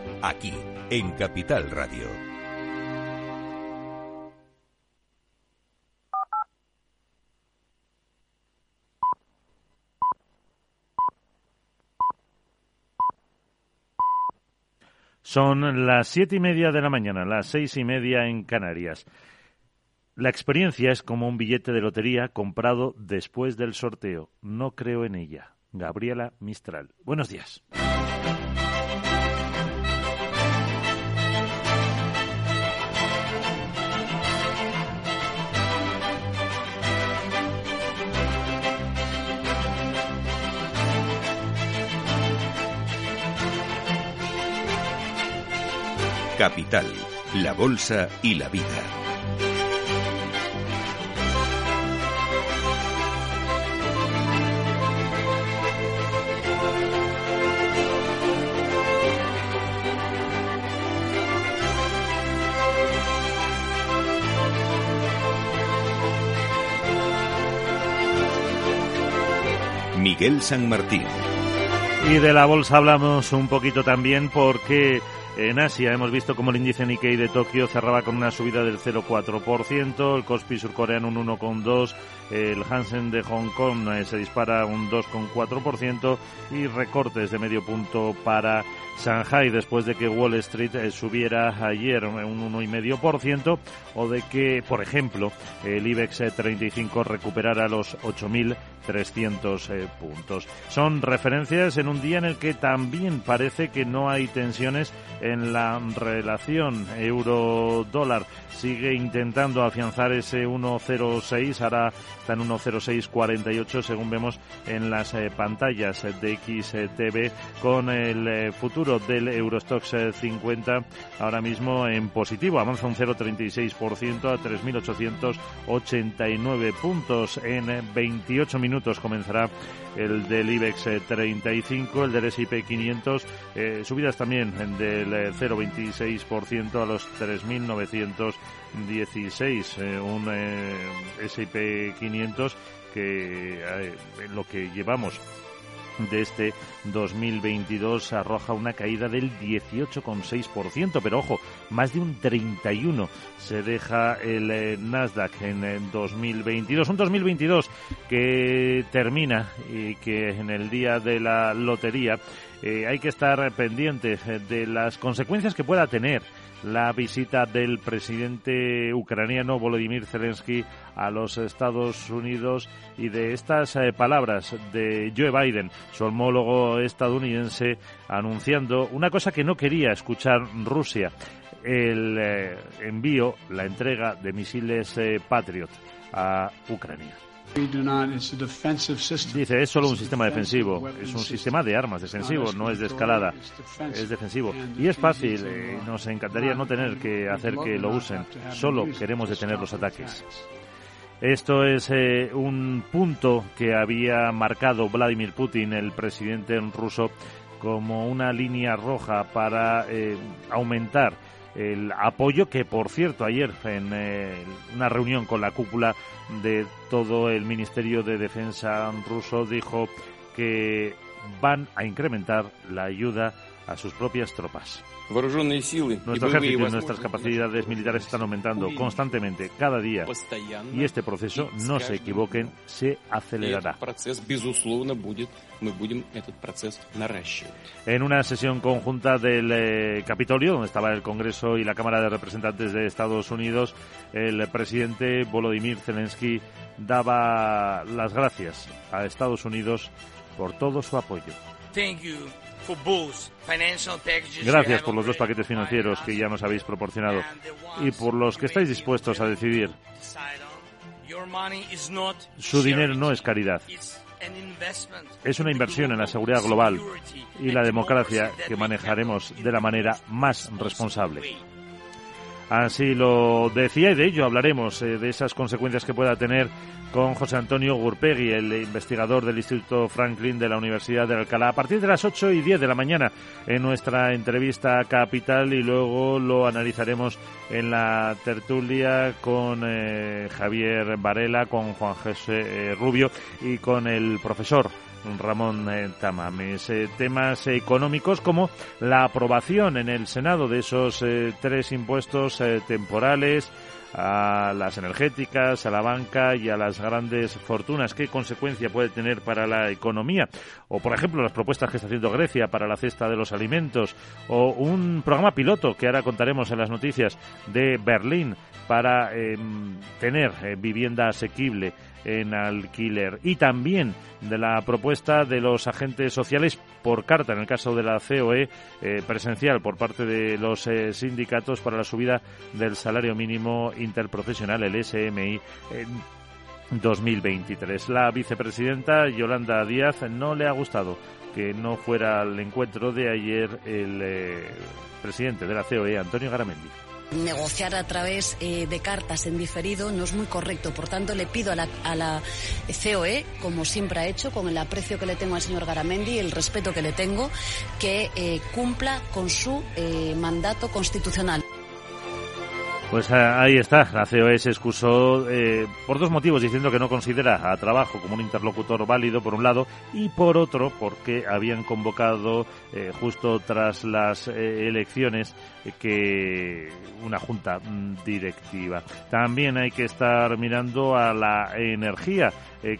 Aquí, en Capital Radio. Son las siete y media de la mañana, las seis y media en Canarias. La experiencia es como un billete de lotería comprado después del sorteo. No creo en ella. Gabriela Mistral. Buenos días. Capital, la Bolsa y la Vida. Miguel San Martín. Y de la bolsa hablamos un poquito también porque en Asia hemos visto como el índice Nikkei de Tokio cerraba con una subida del 0,4%, el Kospi surcoreano un 1,2%, el Hansen de Hong Kong eh, se dispara un 2,4% y recortes de medio punto para Shanghai después de que Wall Street eh, subiera ayer un 1,5% o de que, por ejemplo, el IBEX 35 recuperara los 8.300 puntos. Son referencias en un día en el que también parece que no hay tensiones en la relación euro-dólar. Sigue intentando afianzar ese 1,06, ahora está en 1,0648 según vemos en las eh, pantallas de XTV con el eh, futuro del Eurostox 50 eh, ahora mismo en positivo, avanza un 0,36% a 3.889 puntos. En 28 minutos comenzará el del IBEX 35, el del S&P 500, subidas también del 0,26% a los 3.916, un S&P 500 que lo que llevamos de este 2022 arroja una caída del 18,6%, pero ojo, más de un 31 se deja el eh, Nasdaq en 2022, un 2022 que termina y que en el día de la lotería eh, hay que estar pendiente de las consecuencias que pueda tener la visita del presidente ucraniano Volodymyr Zelensky a los Estados Unidos y de estas eh, palabras de Joe Biden, su homólogo estadounidense, anunciando una cosa que no quería escuchar Rusia, el eh, envío, la entrega de misiles eh, Patriot a Ucrania. Dice, es solo un sistema defensivo, es un sistema de armas defensivo, no es de escalada, es defensivo. Y es fácil, eh, nos encantaría no tener que hacer que lo usen, solo queremos detener los ataques. Esto es eh, un punto que había marcado Vladimir Putin, el presidente ruso, como una línea roja para eh, aumentar el apoyo que, por cierto, ayer en una reunión con la cúpula de todo el Ministerio de Defensa ruso dijo que van a incrementar la ayuda a sus propias tropas. Nuestro ejército y nuestras capacidades militares están aumentando constantemente, cada día, y este proceso, no se equivoquen, se acelerará. En una sesión conjunta del eh, Capitolio, donde estaba el Congreso y la Cámara de Representantes de Estados Unidos, el presidente Volodymyr Zelensky daba las gracias a Estados Unidos por todo su apoyo. Gracias por los dos paquetes financieros que ya nos habéis proporcionado y por los que estáis dispuestos a decidir. Su dinero no es caridad. Es una inversión en la seguridad global y la democracia que manejaremos de la manera más responsable. Así lo decía y de ello hablaremos, eh, de esas consecuencias que pueda tener con José Antonio Gurpegui, el investigador del Instituto Franklin de la Universidad de Alcalá, a partir de las 8 y 10 de la mañana en nuestra entrevista capital y luego lo analizaremos en la tertulia con eh, Javier Varela, con Juan José eh, Rubio y con el profesor Ramón eh, Tamames. Eh, temas económicos como la aprobación en el Senado de esos eh, tres impuestos temporales a las energéticas, a la banca y a las grandes fortunas. ¿Qué consecuencia puede tener para la economía? O, por ejemplo, las propuestas que está haciendo Grecia para la cesta de los alimentos. O un programa piloto que ahora contaremos en las noticias de Berlín para em, tener vivienda asequible en alquiler y también de la propuesta de los agentes sociales por carta, en el caso de la COE, eh, presencial por parte de los eh, sindicatos para la subida del salario mínimo interprofesional, el SMI. en 2023. La vicepresidenta Yolanda Díaz no le ha gustado que no fuera al encuentro de ayer el eh, presidente de la COE, Antonio Garamendi negociar a través eh, de cartas en diferido no es muy correcto. Por tanto, le pido a la, COE, como siempre ha hecho, con el aprecio que le tengo al señor Garamendi y el respeto que le tengo, que eh, cumpla con su eh, mandato constitucional. Pues eh, ahí está, la COE se excusó eh, por dos motivos, diciendo que no considera a trabajo como un interlocutor válido, por un lado, y por otro, porque habían convocado eh, justo tras las elecciones que una junta mm, directiva. También hay que estar mirando a la energía.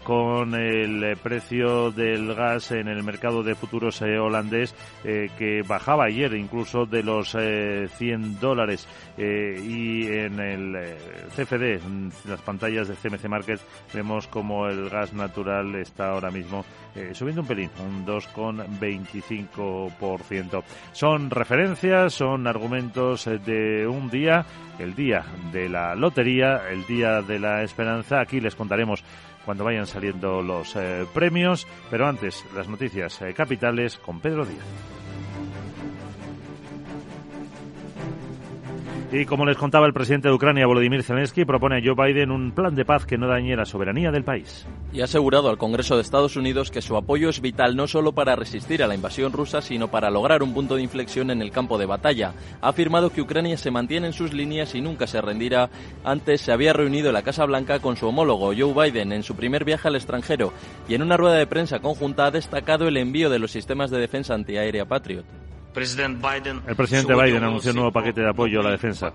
Con el precio del gas en el mercado de futuros holandés que bajaba ayer incluso de los 100 dólares y en el eh, CFD, en las pantallas de CMC Market, vemos como el gas natural está ahora mismo eh, subiendo un pelín, un 2,25%. Son referencias, son argumentos eh, de un día, el día de la lotería, el día de la esperanza. Aquí les contaremos cuando vayan saliendo los premios, pero antes las noticias capitales con Pedro Díaz. Y como les contaba el presidente de Ucrania, Volodymyr Zelensky, propone a Joe Biden un plan de paz que no dañe la soberanía del país. Y ha asegurado al Congreso de Estados Unidos que su apoyo es vital no solo para resistir a la invasión rusa, sino para lograr un punto de inflexión en el campo de batalla. Ha afirmado que Ucrania se mantiene en sus líneas y nunca se rendirá. Antes se había reunido en la Casa Blanca con su homólogo Joe Biden en su primer viaje al extranjero y en una rueda de prensa conjunta ha destacado el envío de los sistemas de defensa antiaérea Patriot. El presidente Biden anunció un nuevo paquete de apoyo a la defensa.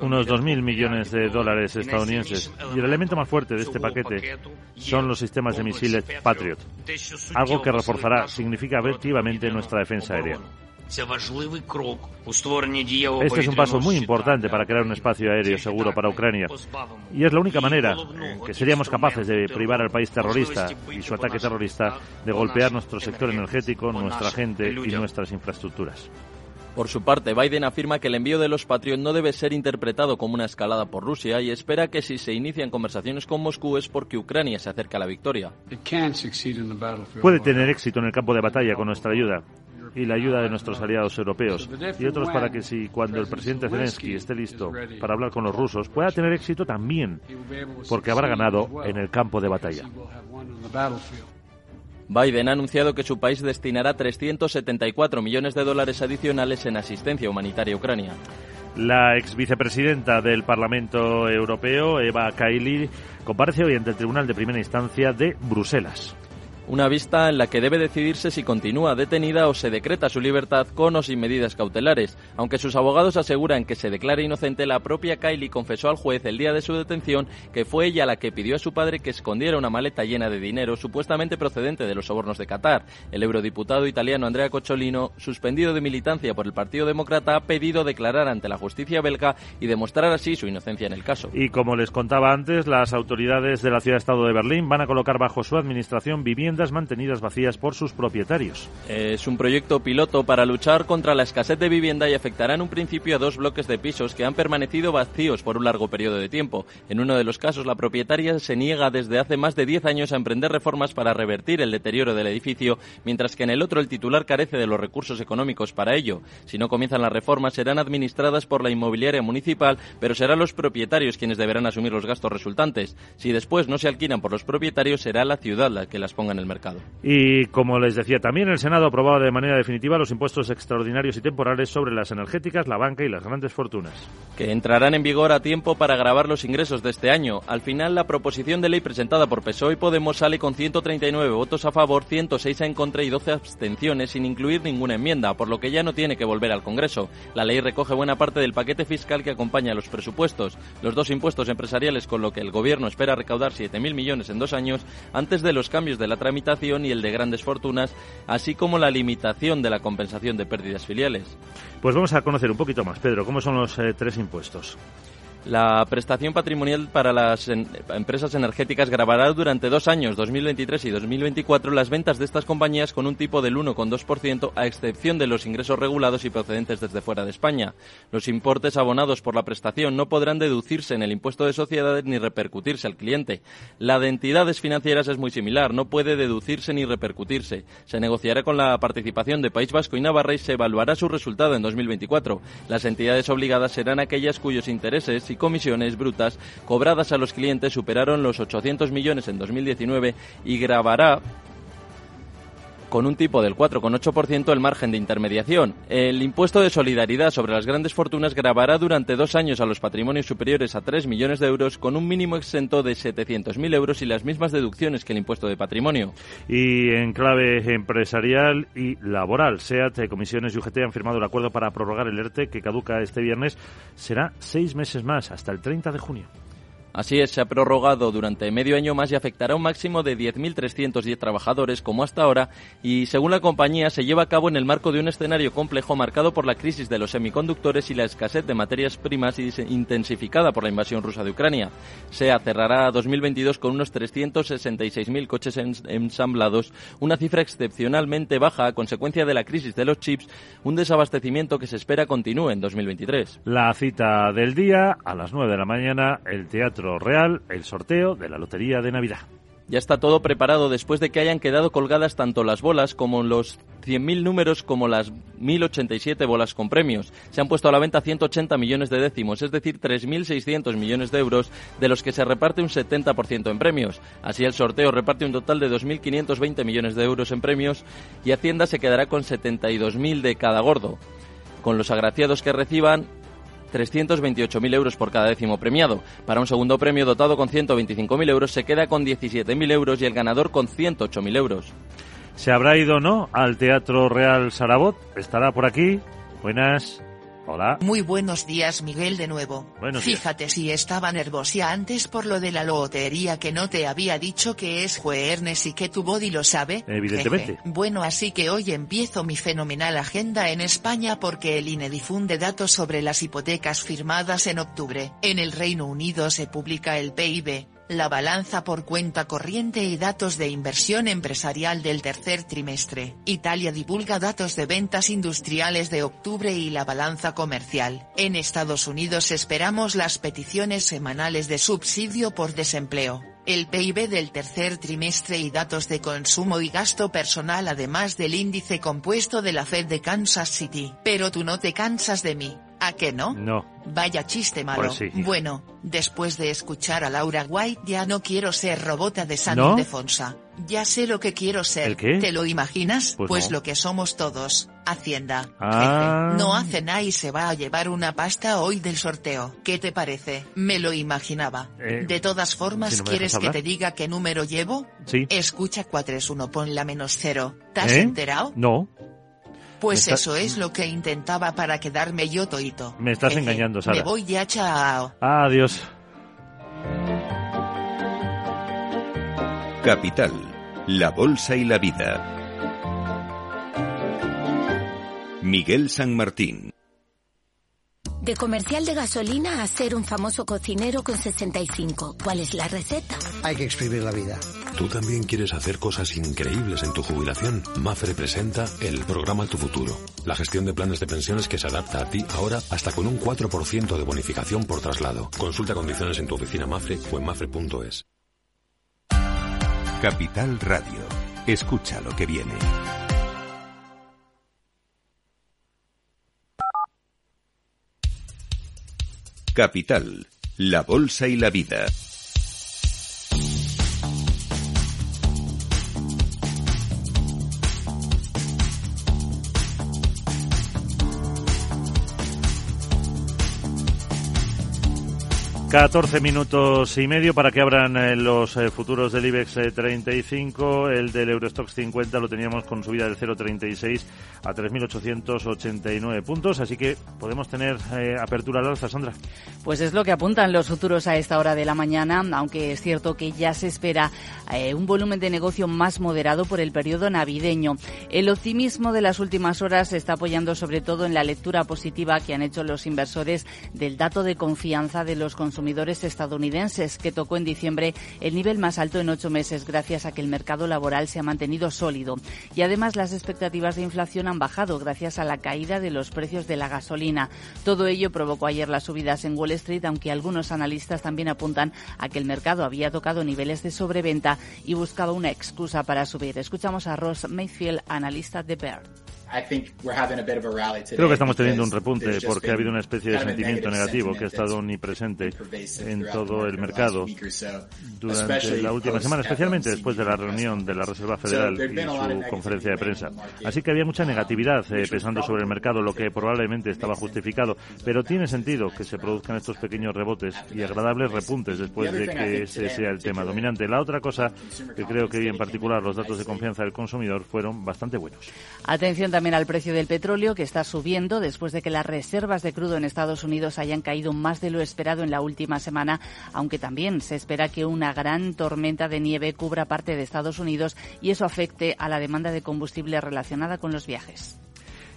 Unos 2.000 millones de dólares estadounidenses. Y el elemento más fuerte de este paquete son los sistemas de misiles Patriot. Algo que reforzará significativamente nuestra defensa aérea. Este es un paso muy importante para crear un espacio aéreo seguro para Ucrania. Y es la única manera en que seríamos capaces de privar al país terrorista y su ataque terrorista de golpear nuestro sector energético, nuestra gente y nuestras infraestructuras. Por su parte, Biden afirma que el envío de los Patriot no debe ser interpretado como una escalada por Rusia y espera que si se inician conversaciones con Moscú es porque Ucrania se acerca a la victoria. Puede tener éxito en el campo de batalla con nuestra ayuda, y la ayuda de nuestros aliados europeos y otros para que si cuando el presidente Zelensky esté listo para hablar con los rusos pueda tener éxito también porque habrá ganado en el campo de batalla. Biden ha anunciado que su país destinará 374 millones de dólares adicionales en asistencia humanitaria a Ucrania. La ex vicepresidenta del Parlamento Europeo, Eva Kaili, comparece hoy ante el Tribunal de Primera Instancia de Bruselas. Una vista en la que debe decidirse si continúa detenida o se decreta su libertad con o sin medidas cautelares. Aunque sus abogados aseguran que se declare inocente, la propia Kylie confesó al juez el día de su detención que fue ella la que pidió a su padre que escondiera una maleta llena de dinero supuestamente procedente de los sobornos de Qatar. El eurodiputado italiano Andrea Cocciolino, suspendido de militancia por el Partido Demócrata, ha pedido declarar ante la justicia belga y demostrar así su inocencia en el caso. Y como les contaba antes, las autoridades de la ciudad-estado de Berlín van a colocar bajo su administración viviendas mantenidas vacías por sus propietarios. Es un proyecto piloto para luchar contra la escasez de vivienda y afectará en un principio a dos bloques de pisos que han permanecido vacíos por un largo periodo de tiempo. En uno de los casos, la propietaria se niega desde hace más de 10 años a emprender reformas para revertir el deterioro del edificio, mientras que en el otro el titular carece de los recursos económicos para ello. Si no comienzan las reformas, serán administradas por la inmobiliaria municipal, pero serán los propietarios quienes deberán asumir los gastos resultantes. Si después no se alquilan por los propietarios, será la ciudad la que las ponga en el mercado. Y como les decía también, el Senado aprobaba de manera definitiva los impuestos extraordinarios y temporales sobre las energéticas, la banca y las grandes fortunas. Que entrarán en vigor a tiempo para grabar los ingresos de este año. Al final, la proposición de ley presentada por PSOE y Podemos sale con 139 votos a favor, 106 en contra y 12 abstenciones, sin incluir ninguna enmienda, por lo que ya no tiene que volver al Congreso. La ley recoge buena parte del paquete fiscal que acompaña a los presupuestos. Los dos impuestos empresariales con lo que el Gobierno espera recaudar 7.000 millones en dos años antes de los cambios de la tramitación y el de grandes fortunas, así como la limitación de la compensación de pérdidas filiales. Pues vamos a conocer un poquito más, Pedro, cómo son los eh, tres impuestos. La prestación patrimonial para las empresas energéticas grabará durante dos años, 2023 y 2024, las ventas de estas compañías con un tipo del 1,2%, a excepción de los ingresos regulados y procedentes desde fuera de España. Los importes abonados por la prestación no podrán deducirse en el impuesto de sociedades ni repercutirse al cliente. La de entidades financieras es muy similar, no puede deducirse ni repercutirse. Se negociará con la participación de País Vasco y Navarra y se evaluará su resultado en 2024. Las entidades obligadas serán aquellas cuyos intereses y comisiones brutas cobradas a los clientes superaron los 800 millones en 2019 y grabará con un tipo del 4,8% el margen de intermediación. El impuesto de solidaridad sobre las grandes fortunas grabará durante dos años a los patrimonios superiores a 3 millones de euros con un mínimo exento de 700.000 euros y las mismas deducciones que el impuesto de patrimonio. Y en clave empresarial y laboral, SEAT, Comisiones y UGT han firmado el acuerdo para prorrogar el ERTE que caduca este viernes. Será seis meses más, hasta el 30 de junio. Así es, se ha prorrogado durante medio año más y afectará a un máximo de 10.310 trabajadores, como hasta ahora, y según la compañía se lleva a cabo en el marco de un escenario complejo marcado por la crisis de los semiconductores y la escasez de materias primas intensificada por la invasión rusa de Ucrania. SEA cerrará 2022 con unos 366.000 coches ensamblados, una cifra excepcionalmente baja a consecuencia de la crisis de los chips, un desabastecimiento que se espera continúe en 2023. La cita del día a las 9 de la mañana, el teatro Real el sorteo de la Lotería de Navidad. Ya está todo preparado después de que hayan quedado colgadas tanto las bolas como los 100.000 números como las 1.087 bolas con premios. Se han puesto a la venta 180 millones de décimos, es decir, 3.600 millones de euros, de los que se reparte un 70% en premios. Así el sorteo reparte un total de 2.520 millones de euros en premios y Hacienda se quedará con 72.000 de cada gordo. Con los agraciados que reciban, 328.000 euros por cada décimo premiado. Para un segundo premio dotado con 125.000 euros se queda con 17.000 euros y el ganador con 108.000 euros. ¿Se habrá ido o no al Teatro Real Sarabot? Estará por aquí. Buenas. Hola. Muy buenos días, Miguel, de nuevo. Fíjate si estaba nerviosa antes por lo de la lotería que no te había dicho que es jueves y que tu body lo sabe. Evidentemente. Bueno, así que hoy empiezo mi fenomenal agenda en España porque el INE difunde datos sobre las hipotecas firmadas en octubre. En el Reino Unido se publica el PIB, la balanza por cuenta corriente y datos de inversión empresarial del tercer trimestre. Italia divulga datos de ventas industriales de octubre y la balanza comercial. En Estados Unidos esperamos las peticiones semanales de subsidio por desempleo. El PIB del tercer trimestre y datos de consumo y gasto personal además del índice compuesto de la Fed de Kansas City. Pero tú no te cansas de mí. ¿A qué no? No. Vaya chiste malo. Pues sí. Bueno, después de escuchar a Laura White ya no quiero ser robota de San Ildefonsa. Ya sé lo que quiero ser. ¿El qué? ¿Te lo imaginas? Pues no. lo que somos todos. Hacienda. Ah. No hace nada y se va a llevar una pasta hoy del sorteo. ¿Qué te parece? Me lo imaginaba. Eh, de todas formas, si no ¿quieres que te diga qué número llevo? Sí. Escucha 431, pon la menos cero. ¿Te has ¿Eh? enterado? No, Pues está- eso es lo que intentaba para quedarme yo toito. me estás engañando, Sara. Me voy ya, chao. Adiós. Capital, la Bolsa y la Vida. Miguel San Martín. De comercial de gasolina a ser un famoso cocinero con 65. ¿Cuál es la receta? Hay que exprimir la vida. ¿Tú también quieres hacer cosas increíbles en tu jubilación? Mafre presenta el programa Tu Futuro, la gestión de planes de pensiones que se adapta a ti ahora hasta con un 4% de bonificación por traslado. Consulta condiciones en tu oficina Mafre o en mafre.es. Capital Radio. Escucha lo que viene. Capital, la Bolsa y la Vida. Catorce minutos y medio para que abran eh, los eh, futuros del IBEX eh, 35. El del Eurostox 50 lo teníamos con subida del 0,36 a 3.889 puntos. Así que podemos tener eh, apertura al alza, Sandra. Pues es lo que apuntan los futuros a esta hora de la mañana, aunque es cierto que ya se espera eh, un volumen de negocio más moderado por el periodo navideño. El optimismo de las últimas horas se está apoyando sobre todo en la lectura positiva que han hecho los inversores del dato de confianza de los consumidores estadounidenses, que tocó en diciembre el nivel más alto en ocho meses gracias a que el mercado laboral se ha mantenido sólido. Y además las expectativas de inflación han bajado gracias a la caída de los precios de la gasolina. Todo ello provocó ayer las subidas en Wall Street, aunque algunos analistas también apuntan a que el mercado había tocado niveles de sobreventa y buscaba una excusa para subir. Escuchamos a Ross Mayfield, analista de Baird. Creo que estamos teniendo un repunte porque ha habido una especie de sentimiento negativo que ha estado omnipresente en todo el mercado durante la última semana, especialmente después de la reunión de la Reserva Federal y su conferencia de prensa. Así que había mucha negatividad eh, pesando sobre el mercado, lo que probablemente estaba justificado, pero tiene sentido que se produzcan estos pequeños rebotes y agradables repuntes después de que ese sea el tema dominante. La otra cosa que creo que en particular los datos de confianza del consumidor fueron bastante buenos. Atención también al precio del petróleo, que está subiendo después de que las reservas de crudo en Estados Unidos hayan caído más de lo esperado en la última semana, aunque también se espera que una gran tormenta de nieve cubra parte de Estados Unidos y eso afecte a la demanda de combustible relacionada con los viajes.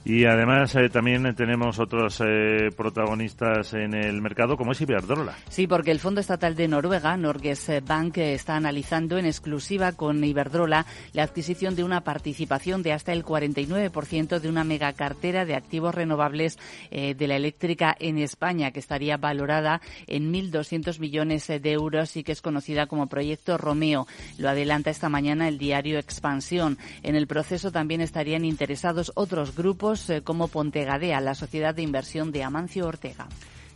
Y además eh, también tenemos otros eh, protagonistas en el mercado, como es Iberdrola. Sí, porque el Fondo Estatal de Noruega, Norges Bank, está analizando en exclusiva con Iberdrola la adquisición de una participación de hasta el 49% de una megacartera de activos renovables eh, de la eléctrica en España, que estaría valorada en 1.200 millones de euros y que es conocida como Proyecto Romeo. Lo adelanta esta mañana el diario Expansión. En el proceso también estarían interesados otros grupos eh, como Pontegadea, la sociedad de inversión de Amancio Ortega.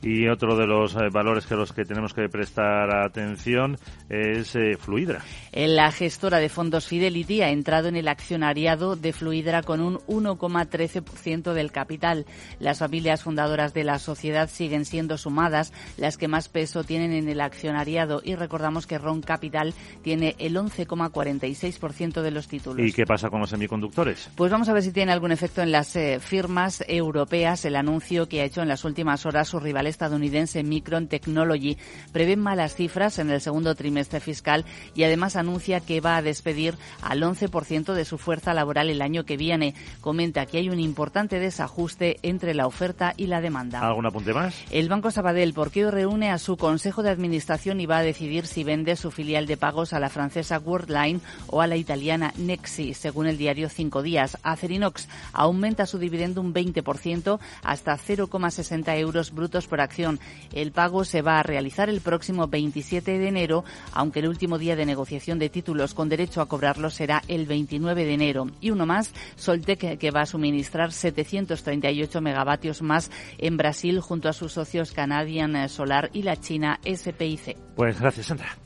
Y otro de los eh, valores que los que tenemos que prestar atención es eh, Fluidra. La gestora de fondos Fidelity ha entrado en el accionariado de Fluidra con un 1,13% del capital. Las familias fundadoras de la sociedad siguen siendo sumadas las que más peso tienen en el accionariado y recordamos que Ron Capital tiene el 11,46% de los títulos. ¿Y qué pasa con los semiconductores? Pues vamos a ver si tiene algún efecto en las eh, firmas europeas el anuncio que ha hecho en las últimas horas su rival estadounidense Micron Technology. Prevé malas cifras en el segundo trimestre fiscal y además anuncia que va a despedir al 11% de su fuerza laboral el año que viene. Comenta que hay un importante desajuste entre la oferta y la demanda. ¿Algún apunte más? El Banco Sabadell, ¿por qué reúne a su Consejo de Administración y va a decidir si vende su filial de pagos a la francesa Worldline o a la italiana Nexi, según el diario Cinco Días. Acerinox aumenta su dividendo un 20% hasta 0,60 euros brutos por acción. El pago se va a realizar el próximo 27 de enero, aunque el último día de negociación de títulos con derecho a cobrarlo será el 29 de enero. Y uno más, Soltec, que va a suministrar 738 megavatios más en Brasil junto a sus socios Canadian Solar y la China SPIC. Pues gracias, Sandra.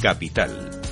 Capital,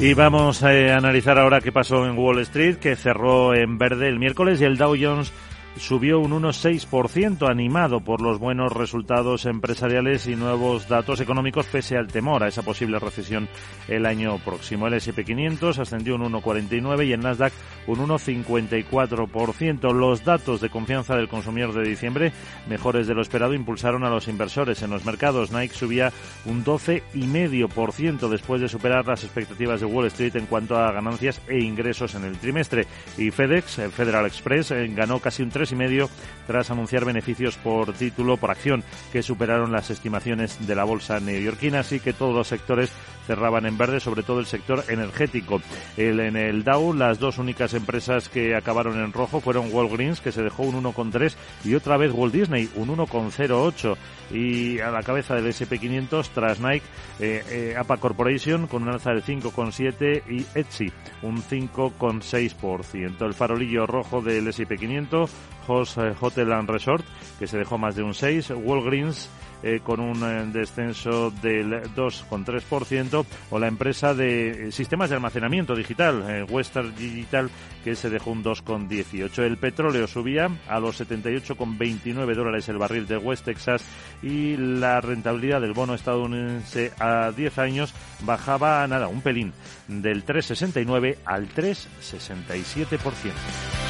Y vamos a analizar ahora qué pasó en Wall Street, que cerró en verde el miércoles y el Dow Jones subió un 1,6% animado por los buenos resultados empresariales y nuevos datos económicos pese al temor a esa posible recesión el año próximo. El S&P 500 ascendió un 1,49 y el Nasdaq un 1,54%. Los datos de confianza del consumidor de diciembre, mejores de lo esperado, impulsaron a los inversores en los mercados. Nike subía un 12,5% después de superar las expectativas de Wall Street en cuanto a ganancias e ingresos en el trimestre. Y FedEx, el Federal Express, eh, ganó casi un y medio tras anunciar beneficios por título por acción que superaron las estimaciones de la bolsa neoyorquina, así que todos los sectores cerraban en verde, sobre todo el sector energético. El, en el Dow, las dos únicas empresas que acabaron en rojo fueron Walgreens, que se dejó un 1,3, y otra vez Walt Disney, un 1,08. Y a la cabeza del SP500, tras Nike, eh, eh, APA Corporation con un alza del 5,7 y Etsy un 5,6%. El farolillo rojo del SP500 eh, Hotel and Resort, que se dejó más de un 6, Walgreens eh, con un eh, descenso del 2,3%, o la empresa de sistemas de almacenamiento digital, Western Digital, que se dejó un 2,18. El petróleo subía a los 78,29 dólares el barril de West Texas y la rentabilidad del bono estadounidense a 10 años bajaba nada, un pelín, del 3,69 al 3,67%.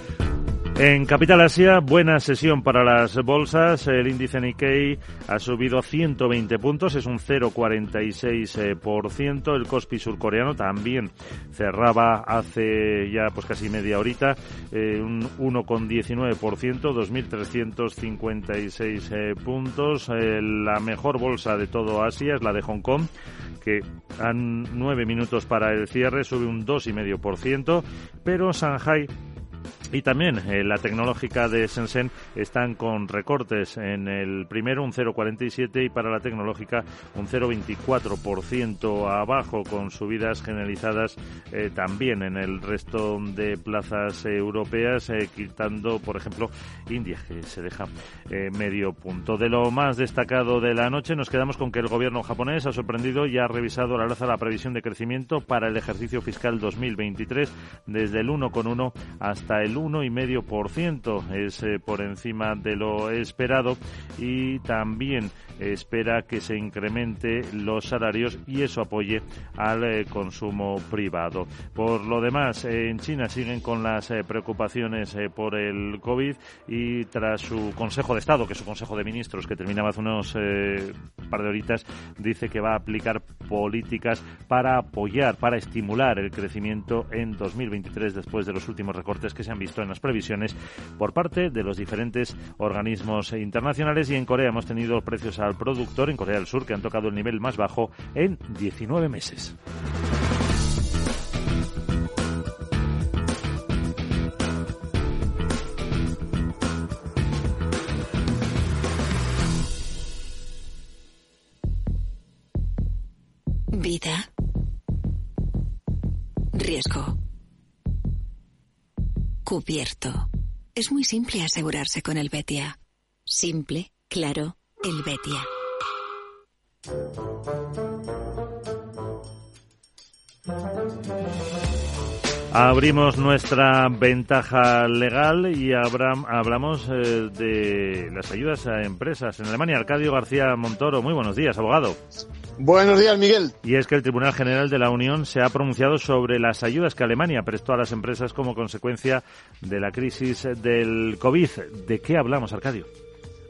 En Capital Asia, buena sesión para las bolsas. El índice Nikkei ha subido 120 puntos, es un 0,46%. El Kospi surcoreano también cerraba hace ya pues casi media horita, eh, un 1,19%, 2.356 eh, puntos. Eh, la mejor bolsa de todo Asia es la de Hong Kong, que a nueve minutos para el cierre sube un 2,5%, pero Shanghai y también eh, la tecnológica de Shenzhen están con recortes en el primero un 0,47 y para la tecnológica un 0,24% abajo con subidas generalizadas eh, también en el resto de plazas europeas, eh, quitando por ejemplo India que se deja medio punto. De lo más destacado de la noche nos quedamos con que el gobierno japonés ha sorprendido y ha revisado la alza la previsión de crecimiento para el ejercicio fiscal 2023 desde el 1,1 hasta el 1,5%. Es eh, por encima de lo esperado y también espera que se incremente los salarios y eso apoye al eh, consumo privado. Por lo demás, en China siguen con las eh, preocupaciones por el COVID y tras su Consejo de Estado, que es su Consejo de Ministros, que terminaba hace unos par de horitas, dice que va a aplicar políticas para apoyar, para estimular el crecimiento en 2023 después de los últimos recortes que se han visto en las previsiones por parte de los diferentes organismos internacionales y en Corea hemos tenido precios al productor en Corea del Sur que han tocado el nivel más bajo en 19 meses. Vida. Riesgo cubierto. Es muy simple asegurarse con el Betia. Simple, claro, el Betia. Abrimos nuestra ventaja legal y hablamos eh, de las ayudas a empresas en Alemania. Arcadio García Montoro, muy buenos días, abogado. Buenos días, Miguel. Y es que el Tribunal General de la Unión se ha pronunciado sobre las ayudas que Alemania prestó a las empresas como consecuencia de la crisis del COVID. ¿De qué hablamos, Arcadio?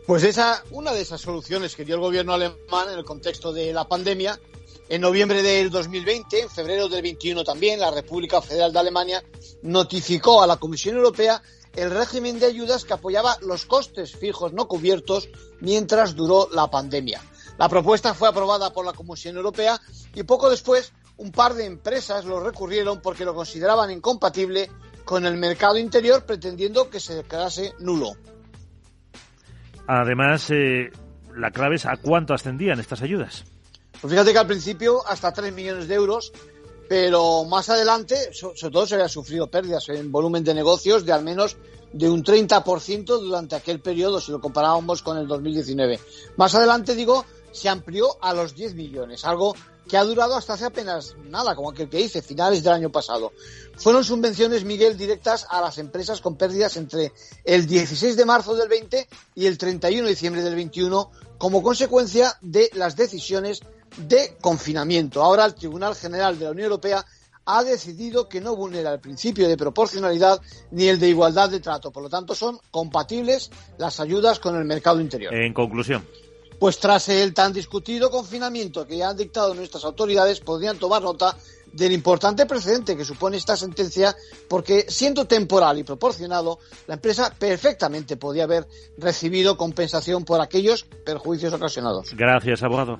Pues esa, una de esas soluciones que dio el gobierno alemán en el contexto de la pandemia en noviembre del 2020, en febrero del 21 también, la República Federal de Alemania notificó a la Comisión Europea el régimen de ayudas que apoyaba los costes fijos no cubiertos mientras duró la pandemia. La propuesta fue aprobada por la Comisión Europea y poco después un par de empresas lo recurrieron porque lo consideraban incompatible con el mercado interior, pretendiendo que se quedase nulo. Además, eh, la clave es a cuánto ascendían estas ayudas. Pues fíjate que al principio hasta 3 millones de euros, pero más adelante, sobre todo se había sufrido pérdidas en volumen de negocios de al menos de un 30% durante aquel periodo, si lo comparábamos con el 2019. Más adelante, digo, se amplió a los 10 millones, algo que ha durado hasta hace apenas nada, como aquel que dice, finales del año pasado. Fueron subvenciones, Miguel, directas a las empresas con pérdidas entre el 16 de marzo del 20 y el 31 de diciembre del 21 como consecuencia de las decisiones de confinamiento. Ahora el Tribunal General de la Unión Europea ha decidido que no vulnera el principio de proporcionalidad ni el de igualdad de trato. Por lo tanto, son compatibles las ayudas con el mercado interior. En conclusión. Pues tras el tan discutido confinamiento que ya han dictado nuestras autoridades, podrían tomar nota del importante precedente que supone esta sentencia, porque siendo temporal y proporcionado, la empresa perfectamente podía haber recibido compensación por aquellos perjuicios ocasionados. Gracias, abogado.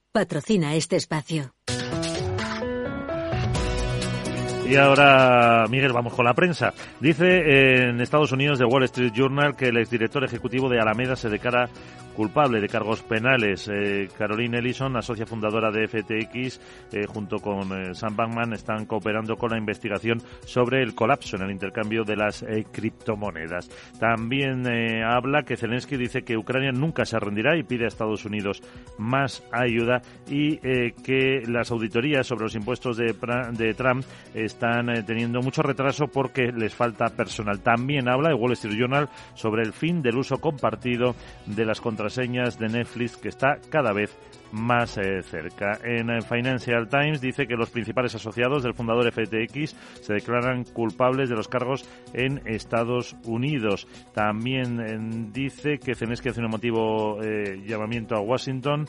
patrocina este espacio. Y ahora, Miguel, vamos con la prensa. Dice en Estados Unidos de Wall Street Journal que el exdirector ejecutivo de Alameda se declara culpable de cargos penales. Eh, Caroline Ellison, la fundadora de FTX, eh, junto con eh, Sam Bankman, están cooperando con la investigación sobre el colapso en el intercambio de las criptomonedas. También habla que Zelensky dice que Ucrania nunca se rendirá y pide a Estados Unidos más ayuda y que las auditorías sobre los impuestos de, Trump están teniendo mucho retraso porque les falta personal. También habla de Wall Street Journal sobre el fin del uso compartido de las contraseñas contraseñas de Netflix que está cada vez más eh, cerca. En eh, Financial Times dice que los principales asociados del fundador FTX se declaran culpables de los cargos en Estados Unidos. También eh, dice que Zelensky hace un emotivo llamamiento a Washington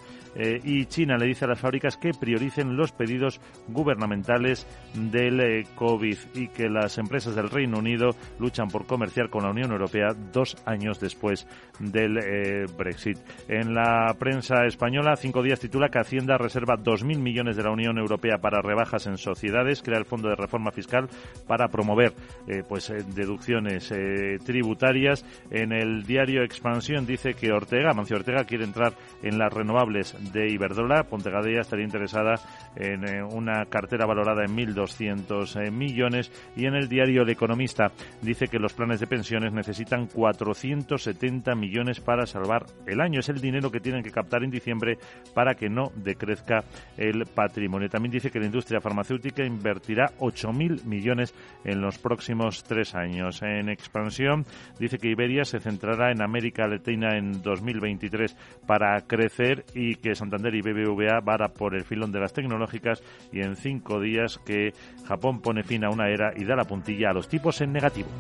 y China le dice a las fábricas que prioricen los pedidos gubernamentales del COVID y que las empresas del Reino Unido luchan por comerciar con la Unión Europea dos años después del Brexit. En la prensa española, cinco días titula que Hacienda reserva 2.000 millones de la Unión Europea para rebajas en sociedades, crea el Fondo de Reforma Fiscal para promover eh, pues eh, deducciones eh, tributarias. En el diario Expansión dice que Ortega, Mancio Ortega, quiere entrar en las renovables de Iberdrola. Pontegadea estaría interesada en una cartera valorada en 1.200 millones. Y en el diario El Economista dice que los planes de pensiones necesitan 470 millones para salvar el año. Es el dinero que tienen que captar en diciembre para para que no decrezca el patrimonio. También dice que la industria farmacéutica invertirá 8.000 millones en los próximos tres años. En expansión, dice que Iberia se centrará en América Latina en 2023 para crecer y que Santander y BBVA van por el filón de las tecnológicas y en cinco días que Japón pone fin a una era y da la puntilla a los tipos en negativo.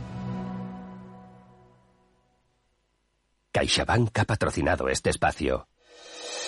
CaixaBank ha patrocinado este espacio.